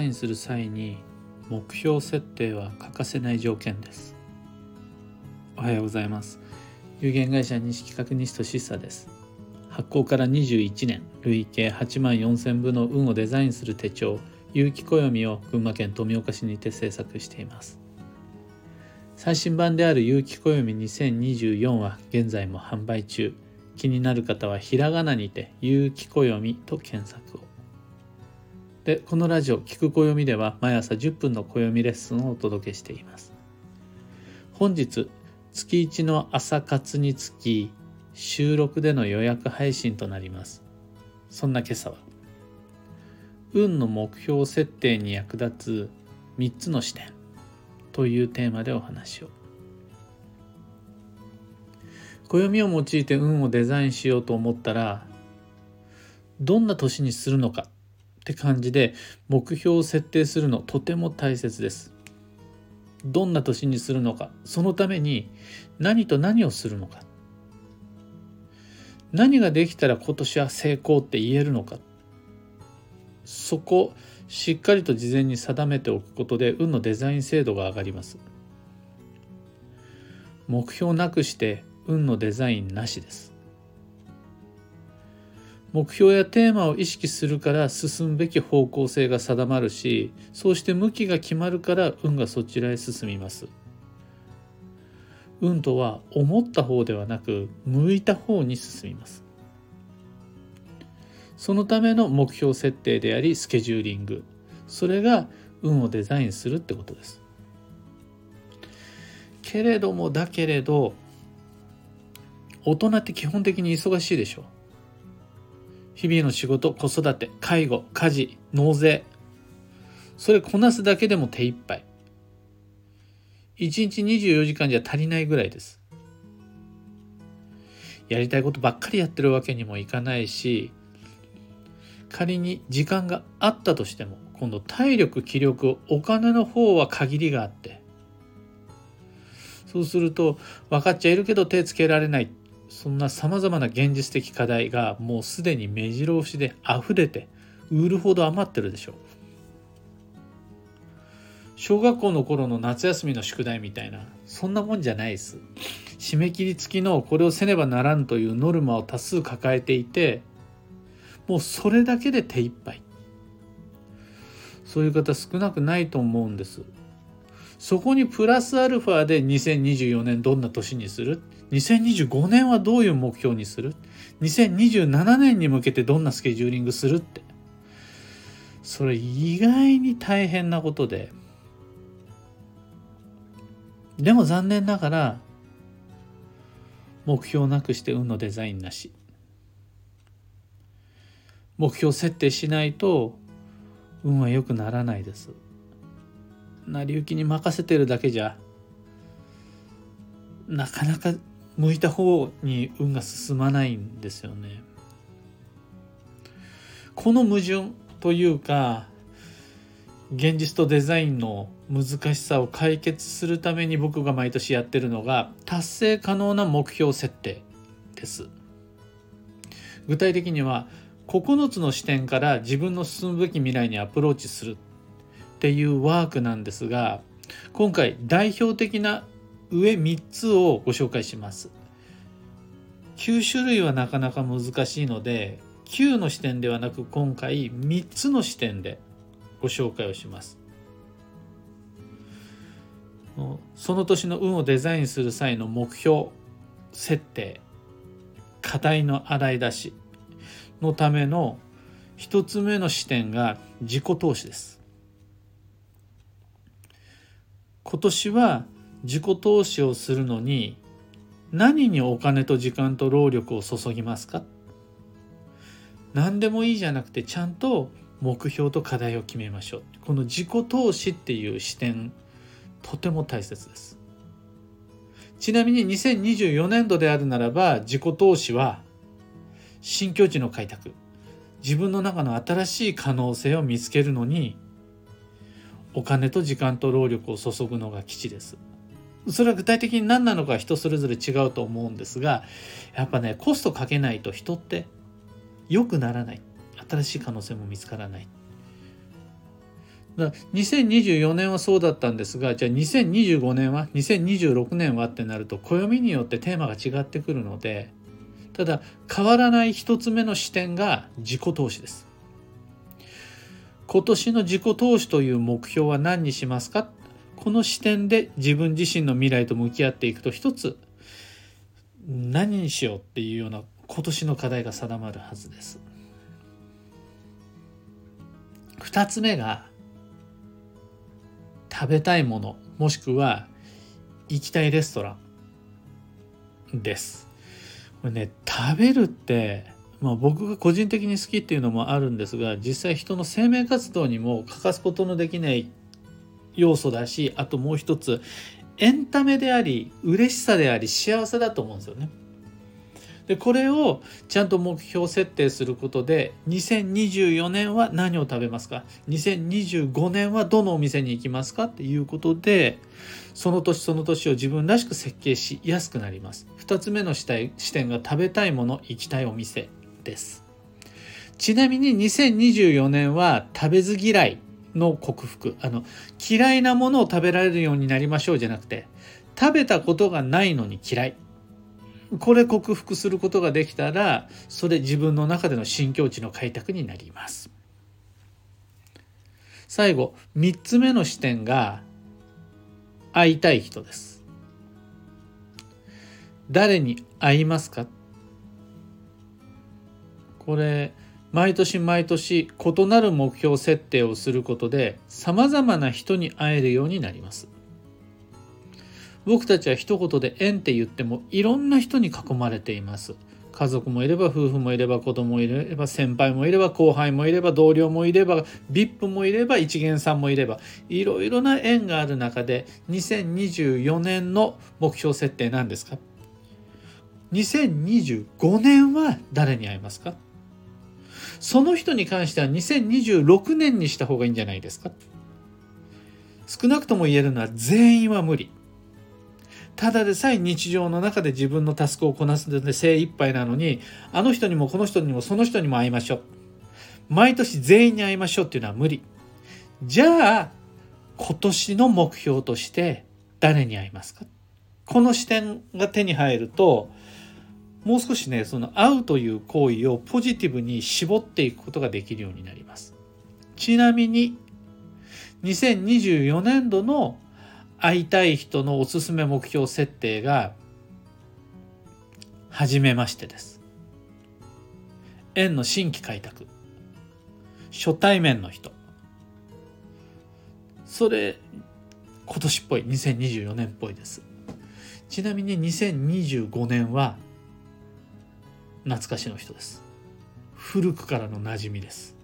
ザインする際に目標設定は欠かせない条件です。おはようございます。有限会社西企画ニストシッサです。発行から21年累計8万4000部の運をデザインする手帳有機暦を群馬県富岡市にて制作しています。最新版である有機暦2024は現在も販売中。気になる方はひらがなにて有機暦と検索を。でこのラジオ「聞く暦」では毎朝10分の暦レッスンをお届けしています。本日月1の朝活につき収録での予約配信となります。そんな今朝は運の目標設定に役立つ3つの視点というテーマでお話を。暦を用いて運をデザインしようと思ったらどんな年にするのかって感じで目標を設定するのとても大切です。どんな年にするのかそのために何と何をするのか。何ができたら今年は成功って言えるのか。そこしっかりと事前に定めておくことで運のデザイン精度が上がります。目標なくして運のデザインなしです。目標やテーマを意識するから進むべき方向性が定まるしそうして向きが決まるから運がそちらへ進みます。運とは思った方ではなく向いた方に進みます。そのための目標設定でありスケジューリング。それが運をデザインするってことです。けれどもだけれど大人って基本的に忙しいでしょ。う日々の仕事子育て介護家事納税。それこなすだけでも手一杯。1日24時間じゃ足りないぐらいです。やりたいことばっかりやってるわけにもいかないし仮に時間があったとしても今度体力気力お金の方は限りがあって。そうすると分かっちゃいるけど手つけられない。そんなさまざまな現実的課題がもうすでに目白押しで溢れて売るほど余ってるでしょう。小学校の頃の夏休みの宿題みたいなそんなもんじゃないです。締め切り付きのこれをせねばならんというノルマを多数抱えていてもうそれだけで手一杯。そういう方少なくないと思うんです。そこにプラスアルファで2024年どんな年にする？2025年はどういう目標にする？2027年に向けてどんなスケジューリングするって？それ意外に大変なことで。でも残念ながら目標なくして運のデザインなし。目標設定しないと運は良くならないです。成り行きに任せてるだけじゃなかなか向いた方に運が進まないんですよね。この矛盾というか現実とデザインの難しさを解決するために僕が毎年やってるのが達成可能な目標設定です。具体的には9つの視点から自分の進むべき未来にアプローチするっていうワークなんですが今回代表的な上3つをご紹介します。9種類はなかなか難しいので9の視点ではなく今回3つの視点でご紹介をします。その年の運をデザインする際の目標設定課題の洗い出しのための一つ目の視点が自己投資です。今年は自己投資をするのに何にお金と時間と労力を注ぎますか？何でもいいじゃなくてちゃんと目標と課題を決めましょう。この自己投資っていう視点とても大切です。ちなみに2024年度であるならば自己投資は新境地の開拓自分の中の新しい可能性を見つけるのにお金と時間と労力を注ぐのが基地です。それは具体的に何なのか人それぞれ違うと思うんですがやっぱねコストかけないと人って良くならない。新しい可能性も見つからない。だ2024年はそうだったんですがじゃあ2025年は2026年はってなると暦によってテーマが違ってくるのでただ変わらない一つ目の視点が自己投資です。今年の自己投資という目標は何にしますか？この視点で自分自身の未来と向き合っていくと一つ何にしようっていうような今年の課題が定まるはずです。二つ目が食べたいものもしくは行きたいレストランです。これね食べるってまあ、僕が個人的に好きっていうのもあるんですが実際人の生命活動にも欠かすことのできない要素だしあともう一つエンタメであり嬉しさであり幸せだと思うんですよね。でこれをちゃんと目標設定することで2024年は何を食べますか？2025年はどのお店に行きますか？っていうことでその年その年を自分らしく設計しやすくなります。2つ目の視点が食べたいもの行きたいお店です。ちなみに2024年は食べず嫌いの克服。あの嫌いなものを食べられるようになりましょうじゃなくて食べたことがないのに嫌い。これ克服することができたらそれ自分の中での新境地の開拓になります。最後3つ目の視点が会いたい人です。誰に会いますか？これ毎年毎年異なる目標設定をすることでさまざまな人に会えるようになります。僕たちは一言で縁って言ってもいろんな人に囲まれています。家族もいれば夫婦もいれば子供もいれば先輩もいれば後輩もいれば同僚もいれば VIP もいれば一元さんもいればいろいろな縁がある中で2024年の目標設定なんですか？2025年は誰に会いますか？その人に関しては2026年にした方がいいんじゃないですか。少なくとも言えるのは全員は無理。ただでさえ日常の中で自分のタスクをこなすので精一杯なのにあの人にもこの人にもその人にも会いましょう。毎年全員に会いましょうっていうのは無理。じゃあ今年の目標として誰に会いますか？この視点が手に入るともう少しねその会うという行為をポジティブに絞っていくことができるようになります。ちなみに2024年度の会いたい人のおすすめ目標設定が初めましてです。縁の新規開拓。初対面の人。それ今年っぽい。2024年っぽいです。ちなみに2025年は懐かしの人です。古くからの馴染みです。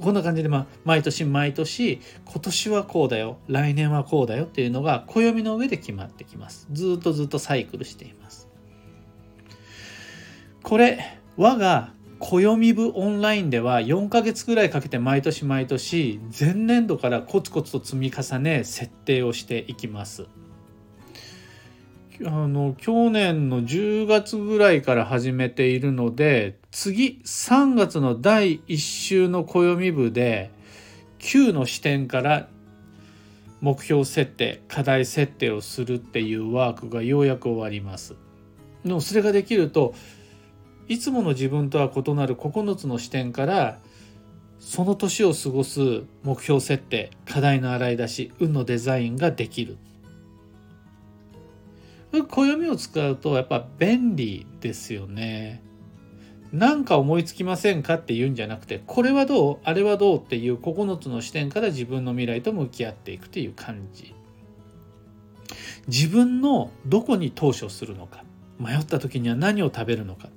こんな感じで、まあ、毎年毎年今年はこうだよ来年はこうだよっていうのが暦の上で決まってきます。ずっとずっとサイクルしています。これ我が暦部オンラインでは4ヶ月ぐらいかけて毎年毎年前年度からコツコツと積み重ね設定をしていきます。あの去年の10月ぐらいから始めているので次3月の第1週の暦部で9の視点から目標設定課題設定をするっていうワークがようやく終わります。でもそれができるといつもの自分とは異なる9つの視点からその年を過ごす目標設定課題の洗い出し運のデザインができる暦を使うとやっぱ便利ですよね。なんか思いつきませんかって言うんじゃなくてこれはどうあれはどうっていう9つの視点から自分の未来と向き合っていくという感じ。自分のどこに投資をするのか迷った時には何を食べるのか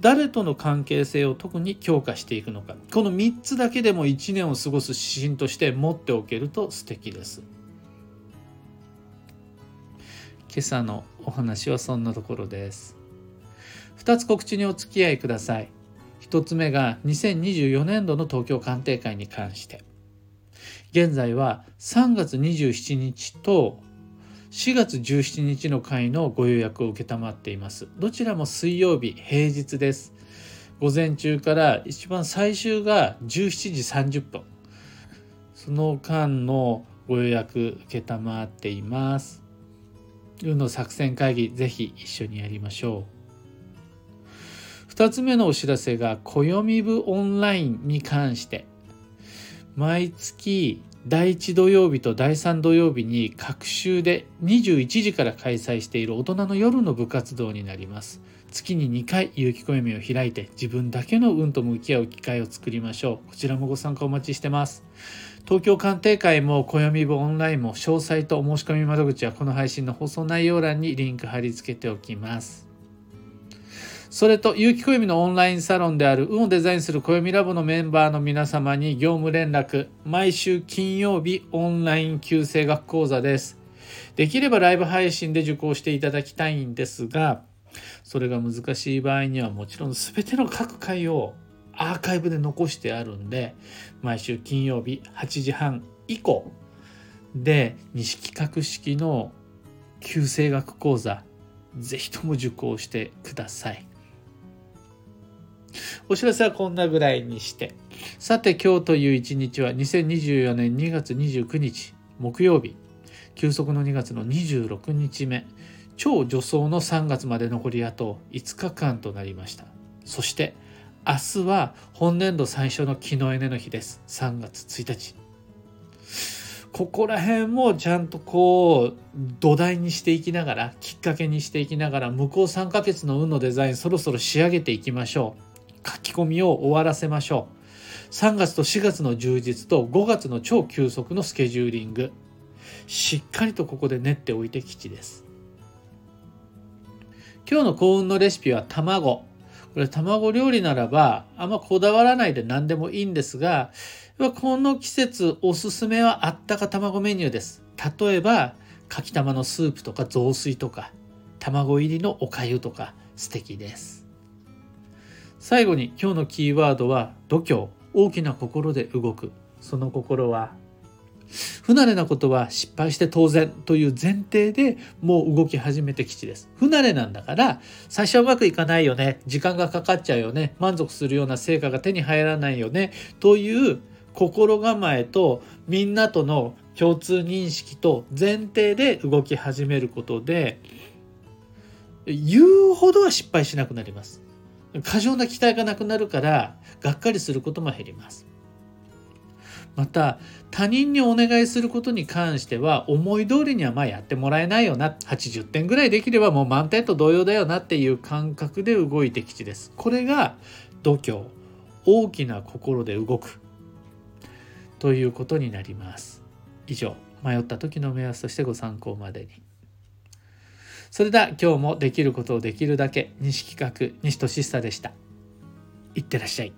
誰との関係性を特に強化していくのかこの3つだけでも1年を過ごす指針として持っておけると素敵です。今朝のお話はそんなところです。2つ告知にお付き合いください。1つ目が2024年度の東京鑑定会に関して。現在は3月27日と4月17日の会のご予約を承っています。どちらも水曜日平日です。午前中から一番最終が17時30分。その間のご予約承っています運の作戦会議ぜひ一緒にやりましょう。2つ目のお知らせが暦部オンラインに関して。毎月第1土曜日と第3土曜日に各週で21時から開催している大人の夜の部活動になります。月に2回有機暦を開いて自分だけの運と向き合う機会を作りましょう。こちらもご参加お待ちしてます。東京鑑定会も暦部オンラインも詳細とお申し込み窓口はこの配信の放送内容欄にリンク貼り付けておきます。それと、有機暦のオンラインサロンである運をデザインする暦ラボのメンバーの皆様に業務連絡、毎週金曜日オンライン旧正学講座です。できればライブ配信で受講していただきたいんですが、それが難しい場合にはもちろん全ての各回をアーカイブで残してあるんで、毎週金曜日8時半以降で西企画式の旧正学講座、ぜひとも受講してください。お知らせはこんなぐらいにして。さて今日という一日は2024年2月29日木曜日。休息の2月の26日目。超助走の3月まで残りあと5日間となりました。そして明日は本年度最初の木のエネの日です。3月1日。ここら辺もちゃんとこう土台にしていきながらきっかけにしていきながら向こう3ヶ月の運のデザインそろそろ仕上げていきましょう。書き込みを終わらせましょう。3月と4月の充実と5月の超急速のスケジューリング。しっかりとここで練っておいて吉です。今日の幸運のレシピは卵。これ卵料理ならばあんまこだわらないで何でもいいんですが、この季節おすすめはあったか卵メニューです。例えば、かきたまのスープとか雑炊とか、卵入りのおかゆとか素敵です。最後に今日のキーワードは度胸。大きな心で動く。その心は不慣れなことは失敗して当然という前提でもう動き始めて基地です。不慣れなんだから最初はうまくいかないよね。時間がかかっちゃうよね。満足するような成果が手に入らないよね。という心構えとみんなとの共通認識と前提で動き始めることで言うほどは失敗しなくなります。過剰な期待がなくなるからがっかりすることも減ります。また他人にお願いすることに関しては思い通りにはまあやってもらえないよな。80点ぐらいできればもう満点と同様だよなっていう感覚で動いてきちです。これが度胸。大きな心で動く。ということになります。以上迷った時の目安としてご参考までに。それでは今日もできることをできるだけ西企画西俊久でした。いってらっしゃい。